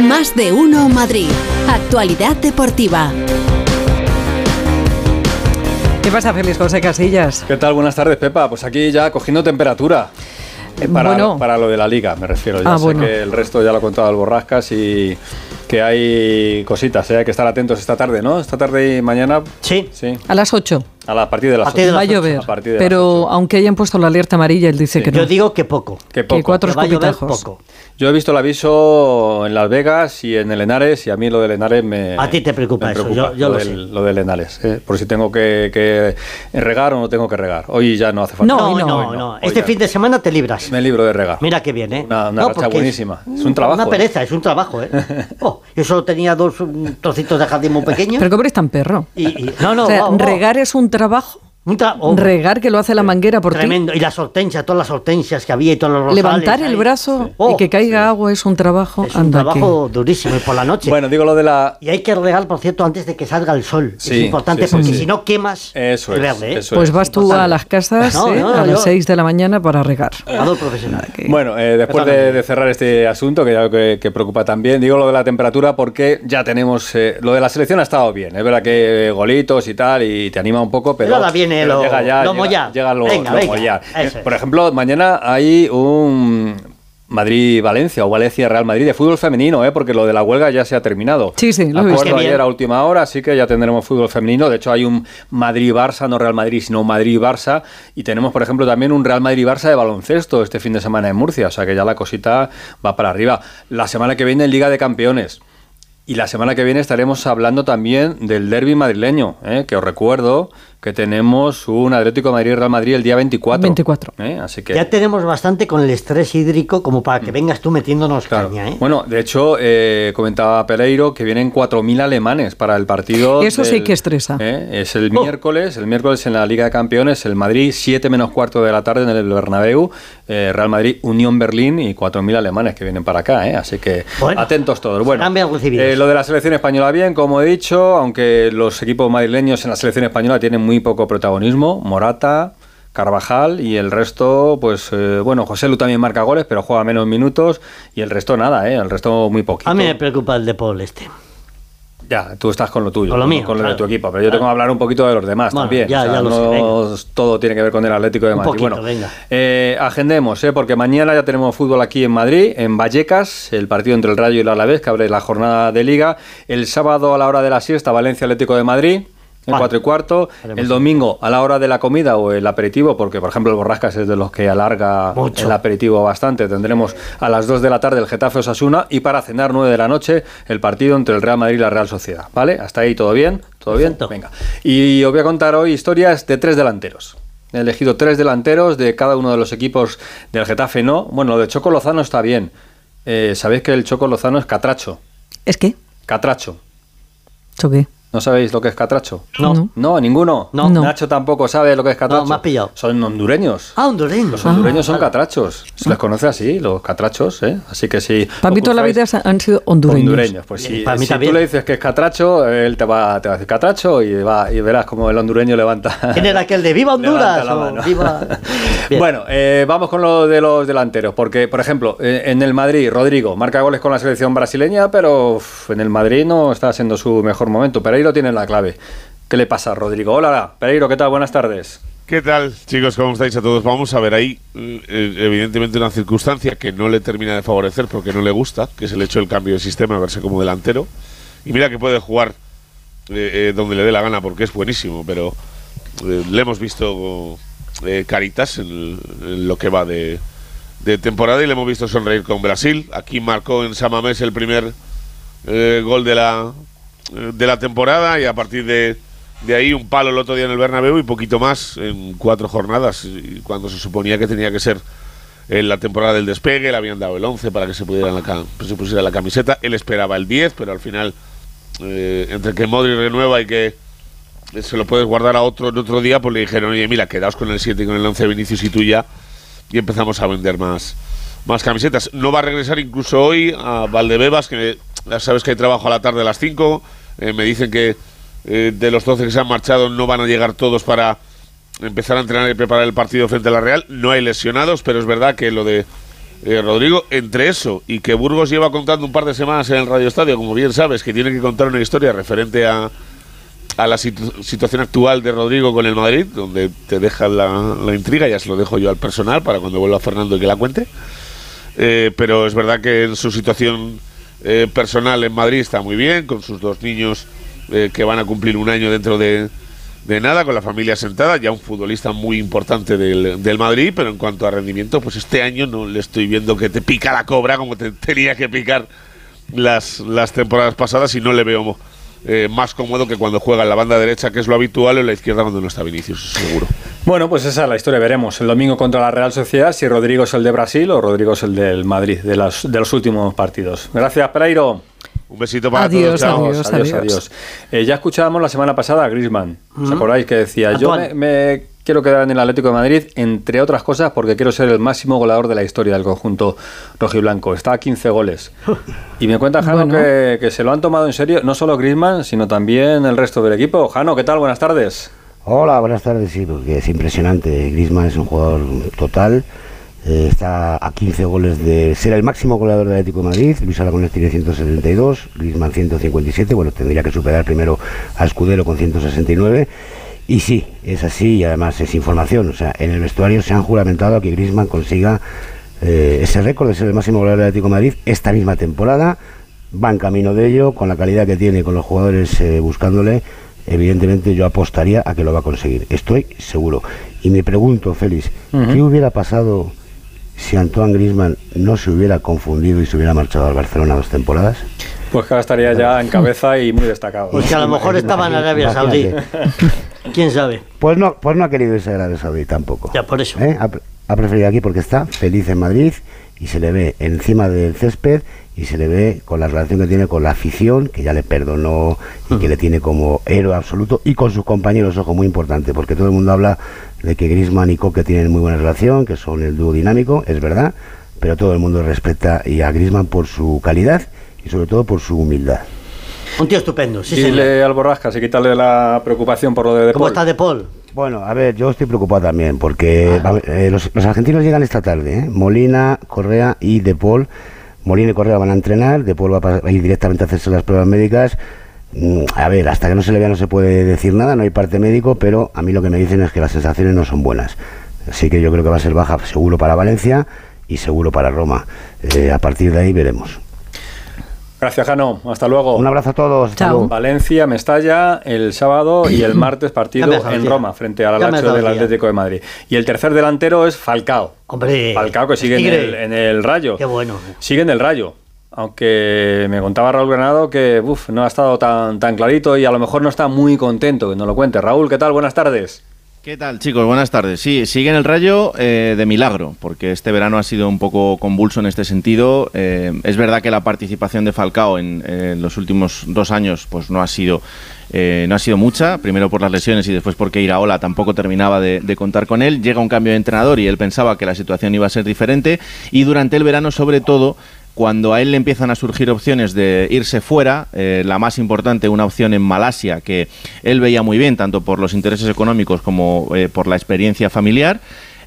Más de uno Madrid. Actualidad deportiva. ¿Qué pasa, Félix José Casillas? ¿Qué tal? Buenas tardes, Pepa. Pues aquí ya cogiendo temperatura. Eh, para, bueno. para lo de la liga, me refiero. Ya Ah, sé bueno. que el resto ya lo ha contado el Borrascas y que hay cositas, ¿eh? hay que estar atentos esta tarde, ¿no? Esta tarde y mañana. Sí. Sí. A las 8. A la a partir de las A partir de ocho. Va a llover. a de Pero aunque hayan puesto la alerta amarilla, él dice que no. Yo digo que poco. Que poco. que cuatro Que va a llover escupitajos. poco. Yo he visto el aviso en Las Vegas y en el Henares y a mí lo del Henares me... A ti te preocupa me eso, yo- yo lo, lo del, sé. lo del Henares, ¿eh? por si tengo que, que regar o no tengo que regar. Hoy ya no hace falta. No, No, no, no, no. no. Este fin de semana te libras. Me libro de regar. Mira qué bien, ¿eh? Una- una racha porque buenísima. Es un trabajo, Una ¿eh? pereza, es un trabajo, ¿eh? Oh, yo solo tenía dos trocitos de jardín muy pequeños. Pero cómo eres tan perro. y, y- no, no, o sea, va, va. regar es un trabajo. Oh, regar que lo hace la manguera por Tremendo. Y las hortensias, todas las hortensias que había y todos los rosales. Levantar el ahí. brazo Sí. Oh, y que caiga agua es un trabajo. Es un Anda, trabajo durísimo y por la noche. Bueno, digo lo de la... Y hay que regar, por cierto, antes de que salga el sol. Sí, es importante sí, sí, porque sí. si no quemas Eso el es, verde, ¿eh? Pues es. vas tú importante. a las casas No, ¿eh? no, a yo- las 6 de la mañana para regar. Regador profesional. Que- Bueno, eh, después de, cerrar este asunto, que ya que, que preocupa también, digo lo de la temperatura porque ya tenemos. eh, lo de la selección ha estado bien. Es verdad que golitos y tal, y te anima un poco, pero. Viene pero lo- llega ya, lo llega, mollar. llega lo, Venga, lo venga, mollar. eso es. Por ejemplo, mañana hay un. Madrid-Valencia o Valencia-Real Madrid de fútbol femenino, ¿eh? porque lo de la huelga ya se ha terminado. Sí, sí, lo Acuerdo bien. ayer a última hora, así que ya tendremos fútbol femenino. De hecho, hay un Madrid-Barça, no Real Madrid, sino Madrid-Barça. Y tenemos, por ejemplo, también un Real Madrid-Barça de baloncesto este fin de semana en Murcia. O sea que ya la cosita va para arriba. La semana que viene en Liga de Campeones. Y la semana que viene estaremos hablando también del derby madrileño, ¿eh? que os recuerdo que tenemos un Atlético de Madrid-Real Madrid el día 24. 24. ¿eh? Así que... Ya tenemos bastante con el estrés hídrico como para que vengas tú metiéndonos Mm. Claro. caña, ¿eh? Bueno, de hecho, eh, comentaba Pereiro que vienen 4.000 alemanes para el partido. Eso sí que estresa. ¿eh? Es el Oh. miércoles, el miércoles en la Liga de Campeones, el Madrid, 7 menos cuarto de la tarde en el Bernabéu, eh, Real Madrid, Unión Berlín y 4.000 alemanes que vienen para acá, ¿eh? Así que Bueno, atentos todos. Bueno, lo de la selección española bien, como he dicho, aunque los equipos madrileños en la selección española tienen muy poco protagonismo, Morata... Carvajal y el resto, pues eh, bueno, José Lu también marca goles, pero juega menos minutos y el resto nada, ¿eh? El resto muy poquito. A mí me preocupa el de Paul este. Ya, tú estás con lo tuyo, Con lo mío, con lo de tu equipo, pero yo tengo que hablar un poquito de los demás Bueno, también. ya- ya lo sé, no todo tiene que ver con el Atlético de Un Madrid. poquito, bueno, venga. eh, agendemos, ¿eh? porque mañana ya tenemos fútbol aquí en Madrid, en Vallecas, el partido entre el Rayo y el Alavés, que abre la jornada de Liga. El sábado a la hora de la siesta, Valencia Atlético de Madrid. Vale. cuatro y cuarto, Haremos el domingo a la hora de la comida o el aperitivo, porque por ejemplo el Borrascas es de los que alarga Mucho. el aperitivo bastante. Tendremos a las 2 de la tarde el Getafe Osasuna y para cenar 9 de la noche el partido entre el Real Madrid y la Real Sociedad. ¿Vale? Hasta ahí todo bien, todo Perfecto. bien. Venga. Y os voy a contar hoy historias de tres delanteros. He elegido tres delanteros de cada uno de los equipos del Getafe, no. Bueno, lo de Choco Lozano está bien. Eh, Sabéis que el Choco Lozano es catracho. ¿Es que? Catracho. ¿Eso qué? ¿No sabéis lo que es catracho? No. No. No, ninguno. No. No. Nacho tampoco sabe lo que es catracho. No, me has pillado. Son hondureños. Ah, hondureño. Los hondureños son vale. catrachos. Se les conoce así, los catrachos, ¿eh? Así que si. Para mí toda la vida han sido hondureños. hondureños. Pues si, Para mí si tú le dices que es catracho, él te va, te va a decir catracho y, va, y verás como el hondureño levanta. ¿Quién era aquel de Viva Honduras? levanta la o mano. Viva... Bueno, eh, vamos con lo de los delanteros, porque, por ejemplo, eh, en el Madrid, Rodrigo marca goles con la selección brasileña, pero uf, en el Madrid no está siendo su mejor momento. Pereiro tiene la clave. ¿Qué le pasa a Rodrigo? Hola, Pereiro, ¿qué tal? Buenas tardes. ¿Qué tal, chicos? ¿Cómo estáis a todos? Vamos a ver ahí, eh, evidentemente, una circunstancia que no le termina de favorecer porque no le gusta, que es el hecho del cambio de sistema, verse como delantero. Y mira que puede jugar eh, eh, donde le dé la gana porque es buenísimo, pero le hemos visto caritas en, lo que va de, de temporada y le hemos visto sonreír con Brasil. Aquí marcó en Samamés el primer gol de la, de la temporada y a partir de, de ahí un palo el otro día en el Bernabéu y poquito más en cuatro jornadas cuando se suponía que tenía que ser en la temporada del despegue le habían dado el 11 para que se pudiera la, se pusiera la camiseta él esperaba el 10 pero al final eh, entre que Modri renueva y que se lo puedes guardar a otro en otro día pues le dijeron oye mira quedaos con el 7 y con el 11 de Vinicius y tú ya y empezamos a vender más más camisetas. No va a regresar incluso hoy a Valdebebas, que ya sabes que hay trabajo a la tarde a las 5. Eh, me dicen que eh, de los 12 que se han marchado no van a llegar todos para empezar a entrenar y preparar el partido frente a la Real. No hay lesionados, pero es verdad que lo de Eh, Rodrigo, entre eso y que Burgos lleva contando un par de semanas en el Radio Estadio, como bien sabes, que tiene que contar una historia referente a, a la situ- situación actual de Rodrigo con el Madrid, donde te deja la, la intriga, ya se lo dejo yo al personal para cuando vuelva Fernando y que la cuente. Pero es verdad que en su situación eh, personal en Madrid está muy bien, con sus dos niños eh, que van a cumplir un año dentro de, de nada, con la familia sentada, ya un futbolista muy importante del, del Madrid, pero en cuanto a rendimiento, pues este año no le estoy viendo que te pica la cobra como te tenía que picar las, las temporadas pasadas y no le veo eh, más cómodo que cuando juega en la banda derecha, que es lo habitual, o en la izquierda cuando no está Vinicius, seguro. Bueno, pues esa es la historia. Veremos el domingo contra la Real Sociedad si Rodrigo es el de Brasil o Rodrigo es el del Madrid, de, las, de los últimos partidos. Gracias, Pereiro. Un besito para Adiós, todos. chao. adiós. adiós, adiós. Eh, ya escuchábamos la semana pasada a Griezmann. ¿Os acordáis que decía? Yo me, quiero quedar en el Atlético de Madrid, entre otras cosas, porque quiero ser el máximo goleador de la historia del conjunto rojiblanco. Está a 15 goles. Y me cuenta Jano Bueno. que, que se lo han tomado en serio, no solo Griezmann, sino también el resto del equipo. Jano, ¿qué tal? Buenas tardes. Hola, buenas tardes. Sí, porque es impresionante. Griezmann es un jugador total. eh, está a 15 goles de ser el máximo goleador del Atlético de Madrid. Luis Aragonés tiene 172, Griezmann 157. Bueno, tendría que superar primero a Escudero con 169. Y sí, es así y además es información. O sea, en el vestuario se han juramentado a que Griezmann consiga eh, ese récord de ser el máximo goleador del Atlético de Madrid esta misma temporada. Va en camino de ello, con la calidad que tiene, con los jugadores eh, buscándole. Evidentemente yo apostaría a que lo va a conseguir. Estoy seguro. Y me pregunto, Félix, ¿qué hubiera pasado si Antoine Griezmann no se hubiera confundido y se hubiera marchado al Barcelona dos temporadas? Pues que ahora estaría ya en cabeza y muy destacado. Pues que a lo mejor estaba en Arabia Saudí. ¿Quién sabe? Pues no, pues no ha querido irse a Arabia Saudí tampoco. Ya, por eso. ¿Eh? Ha, ha preferido aquí porque está feliz en Madrid y se le ve encima del césped y se le ve con la relación que tiene con la afición, que ya le perdonó y que le tiene como héroe absoluto, y con sus compañeros, ojo, muy importante, porque todo el mundo habla de que Griezmann y Coque tienen muy buena relación, que son el dúo dinámico, es verdad, pero todo el mundo respeta y a Griezmann por su calidad y sobre todo por su humildad. Un tío estupendo, sí, señor. Dile al Borrascas y quitarle la preocupación por lo de De ¿Cómo está De Paul? Bueno, a ver, yo estoy preocupado también porque va- eh, los, los argentinos llegan esta tarde, ¿eh? Molina, Correa y De Paul. Molina y Correa van a entrenar, De Paul va a ir directamente a hacerse las pruebas médicas. Mm, A ver, hasta que no se le vea no se puede decir nada, no hay parte médico, pero a mí lo que me dicen es que las sensaciones no son buenas. Así que yo creo que va a ser baja seguro para Valencia y seguro para Roma. Eh, a partir de ahí veremos. Gracias, Jano. Hasta luego. Un abrazo a todos. Chao. luego. Valencia, Mestalla, el sábado y el martes partido en. Roma frente al Lazio del. Atlético de Madrid. Y el tercer delantero es Falcao. Hombre. Falcao que sigue en el, en el Rayo. Qué bueno. Sigue en el Rayo. Aunque me contaba Raúl Granado que uf, no ha estado tan, tan clarito y a lo mejor no está muy contento que no lo cuente. Raúl, ¿qué tal? Buenas tardes. ¿Qué tal, chicos? Buenas tardes. Sí, sigue en el rayo eh, de milagro, porque este verano ha sido un poco convulso en este sentido. Eh, es verdad que la participación de Falcao en, en los últimos dos años pues no ha sido eh, no ha sido mucha, primero por las lesiones y después porque Iraola tampoco terminaba de, de contar con él. Llega un cambio de entrenador y él pensaba que la situación iba a ser diferente. Y durante el verano, sobre todo, cuando a él le empiezan a surgir opciones de irse fuera, eh, la más importante, una opción en Malasia, que él veía muy bien, tanto por los intereses económicos como eh, por la experiencia familiar,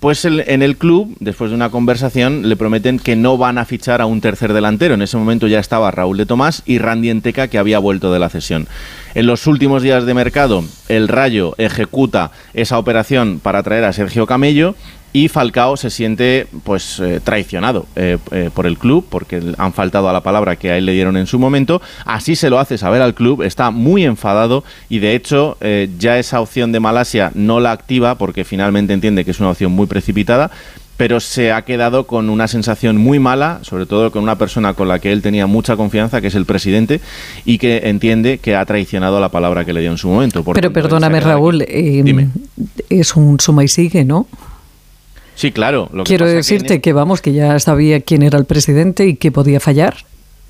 pues en el club, después de una conversación, le prometen que no van a fichar a un tercer delantero. En ese momento ya estaba Raúl de Tomás y Randy Enteca, que había vuelto de la cesión. En los últimos días de mercado, el Rayo ejecuta esa operación para traer a Sergio Camello y Falcao se siente pues eh, traicionado eh, eh, por el club porque han faltado a la palabra que a él le dieron en su momento así se lo hace saber al club está muy enfadado y de hecho ya esa opción de Malasia no la activa porque finalmente entiende que es una opción muy precipitada pero se ha quedado con una sensación muy mala, sobre todo con una persona con la que él tenía mucha confianza, que es el presidente, y que entiende que ha traicionado la palabra que le dio en su momento. Por Pero tanto, perdóname, Raúl, eh, es un suma y sigue, ¿no? Sí, claro. lo que Quiero pasa que en decirte este- que, vamos, que ya sabía quién era el presidente y que podía fallar.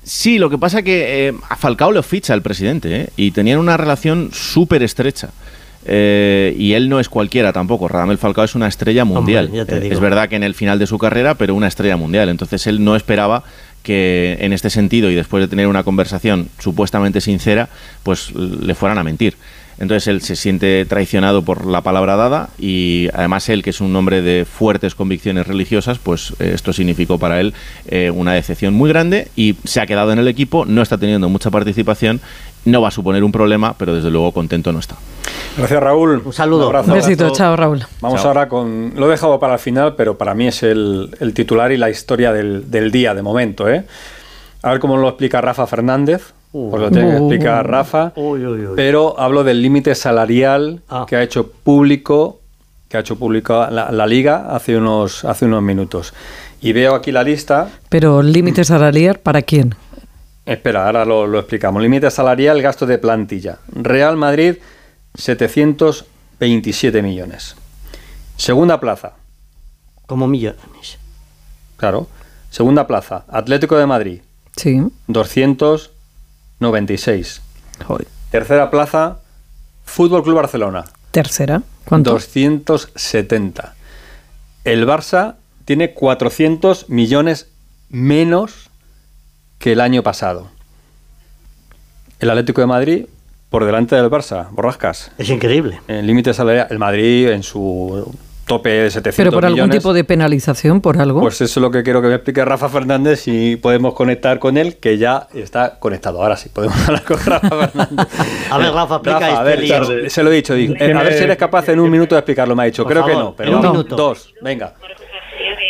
Sí, lo que pasa que eh, a Falcao lo ficha el presidente ¿eh? y tenían una relación súper estrecha. Eh, y él no es cualquiera tampoco. Radamel Falcao es una estrella mundial. Hombre, ya te Eh, digo. es verdad que en el final de su carrera, pero una estrella mundial. Entonces él no esperaba que en este sentido y después de tener una conversación supuestamente sincera, pues le fueran a mentir. Entonces él se siente traicionado por la palabra dada y además él, que es un hombre de fuertes convicciones religiosas, pues eh, esto significó para él eh, una decepción muy grande y se ha quedado en el equipo, no está teniendo mucha participación, no va a suponer un problema, pero desde luego contento no está. Gracias, Raúl. Un saludo. abrazo. Un besito, chao Raúl. Vamos Chao. ahora con. Lo he dejado para el final, pero para mí es el, el titular y la historia del, del día de momento. ¿eh? A ver cómo lo explica Rafa Fernández. Pues lo tiene que Uh. explicar Rafa. Uy, uy, uy. Pero hablo del límite salarial Ah. que ha hecho público que ha hecho público la, la liga hace unos hace unos minutos. Y veo aquí la lista. Pero límite salarial para quién? Espera, ahora lo, lo explicamos. Límite salarial, gasto de plantilla. Real Madrid, 727 millones. Segunda plaza, Como millones. claro. Segunda plaza, Atlético de Madrid, Sí. 296. Joder. Tercera plaza, Fútbol Club Barcelona, Tercera. ¿Cuánto? 270. El Barça tiene 400 millones menos que el año pasado. El Atlético de Madrid por delante del Barça, borrascas. Es increíble. El límite salarial, el Madrid en su tope de 700 Pero por algún tipo de penalización, por algo. Pues eso es lo que quiero que me explique Rafa Fernández si podemos conectar con él, que ya está conectado. Ahora sí, podemos hablar con Rafa Fernández. A ver, Rafa, explica Rafa, a este ver, lío. se lo he dicho. digo, eh, a ver si eres capaz en un minuto de explicarlo, me ha dicho. Por Creo que no, pero en un minuto. dos, venga.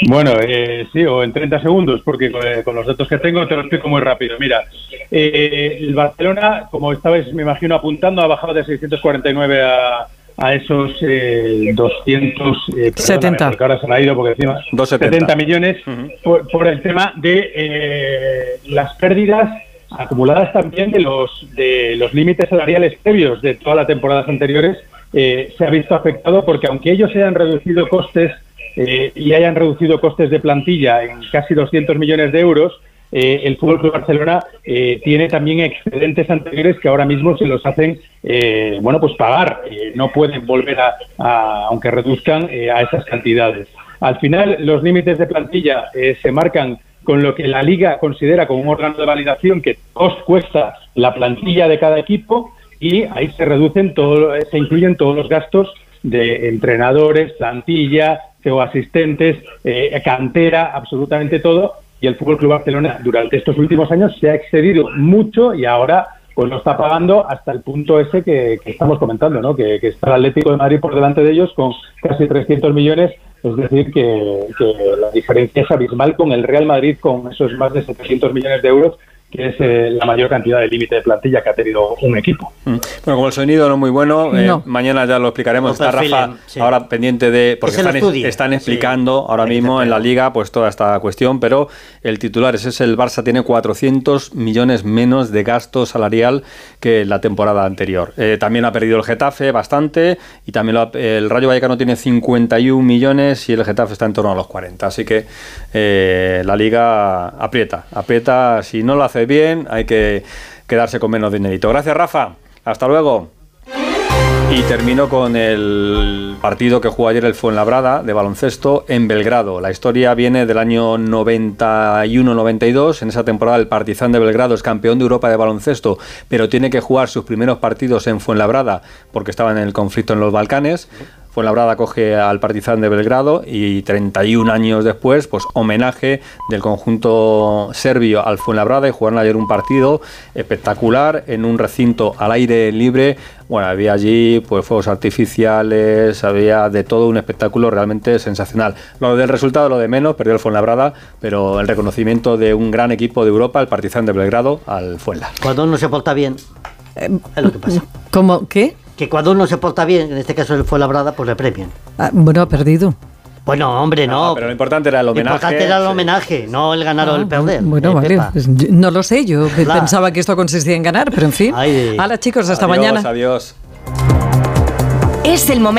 Bueno, eh, sí, o en 30 segundos, porque con, eh, con los datos que tengo te lo explico muy rápido. Mira, eh, el Barcelona, como estabais, me imagino, apuntando, ha bajado de 649 a, a esos eh, 200... Eh, perdóname, 70. Porque ahora se me ha ido, porque encima... 270. 70 millones por, por el tema de eh, las pérdidas acumuladas también de los de los límites salariales previos de todas las temporadas anteriores eh, se ha visto afectado porque aunque ellos hayan reducido costes eh, y hayan reducido costes de plantilla en casi 200 millones de euros eh, el Fútbol Club Barcelona eh, tiene también excedentes anteriores que ahora mismo se los hacen eh, bueno pues pagar Eh, no pueden volver a, aunque reduzcan eh, a esas cantidades al final los límites de plantilla se marcan con lo que la liga considera como un órgano de validación que os cuesta la plantilla de cada equipo y ahí se reducen todo, se incluyen todos los gastos de entrenadores, plantilla, CEO asistentes, cantera, absolutamente todo. Y el Fútbol Club Barcelona durante estos últimos años se ha excedido mucho y ahora pues lo está pagando hasta el punto ese que, estamos comentando, ¿no? Que, está el Atlético de Madrid por delante de ellos con casi 300 millones, es decir, que, que la diferencia es abismal con el Real Madrid con esos más de 700 millones de euros, que es eh, la mayor cantidad de límite de plantilla que ha tenido un equipo. Mm. Bueno, como el sonido no es muy bueno, eh, No. mañana ya lo explicaremos. Está Rafa sí. ahora pendiente de. Porque están, están Sí. explicando ahora Hay que mismo en la liga pues toda esta cuestión, pero el titular es ese: el Barça tiene 400 millones menos de gasto salarial que la temporada anterior. Eh, también ha perdido el Getafe bastante y también lo ha- el Rayo Vallecano tiene 51 millones y el Getafe está en torno a los 40. Así que eh, la liga aprieta, aprieta. Si no lo hace bien, hay que quedarse con menos dinerito. Gracias, Rafa. Hasta luego. Y termino con el partido que jugó ayer el Fuenlabrada de baloncesto en Belgrado. La historia viene del año 91-92. En esa temporada el Partizan de Belgrado es campeón de Europa de baloncesto, pero tiene que jugar sus primeros partidos en Fuenlabrada porque estaba en el conflicto en los Balcanes. Fuenlabrada coge al Partizan de Belgrado y 31 años después, pues homenaje del conjunto serbio al Fuenlabrada y jugaron ayer un partido espectacular en un recinto al aire libre. Bueno, había allí pues fuegos artificiales, había de todo un espectáculo realmente sensacional. Lo del resultado, lo de menos, perdió el Fuenlabrada, pero el reconocimiento de un gran equipo de Europa, el Partizan de Belgrado, al Fuenla. Cuando uno se porta bien, es lo que pasa. ¿Cómo? ¿Qué? Que cuando uno se porta bien, en este caso él fue labrada, pues le premian. Ah, bueno, ha perdido. Bueno, hombre, no. No, pero lo importante era el Lo homenaje. importante era el Sí. homenaje, no el ganar o el perder. Bueno, eh, vale. Pues no lo sé, yo Claro. pensaba que esto consistía en ganar, pero en fin. Ay. Hola chicos, hasta Adiós, mañana. Adiós. Es el momento.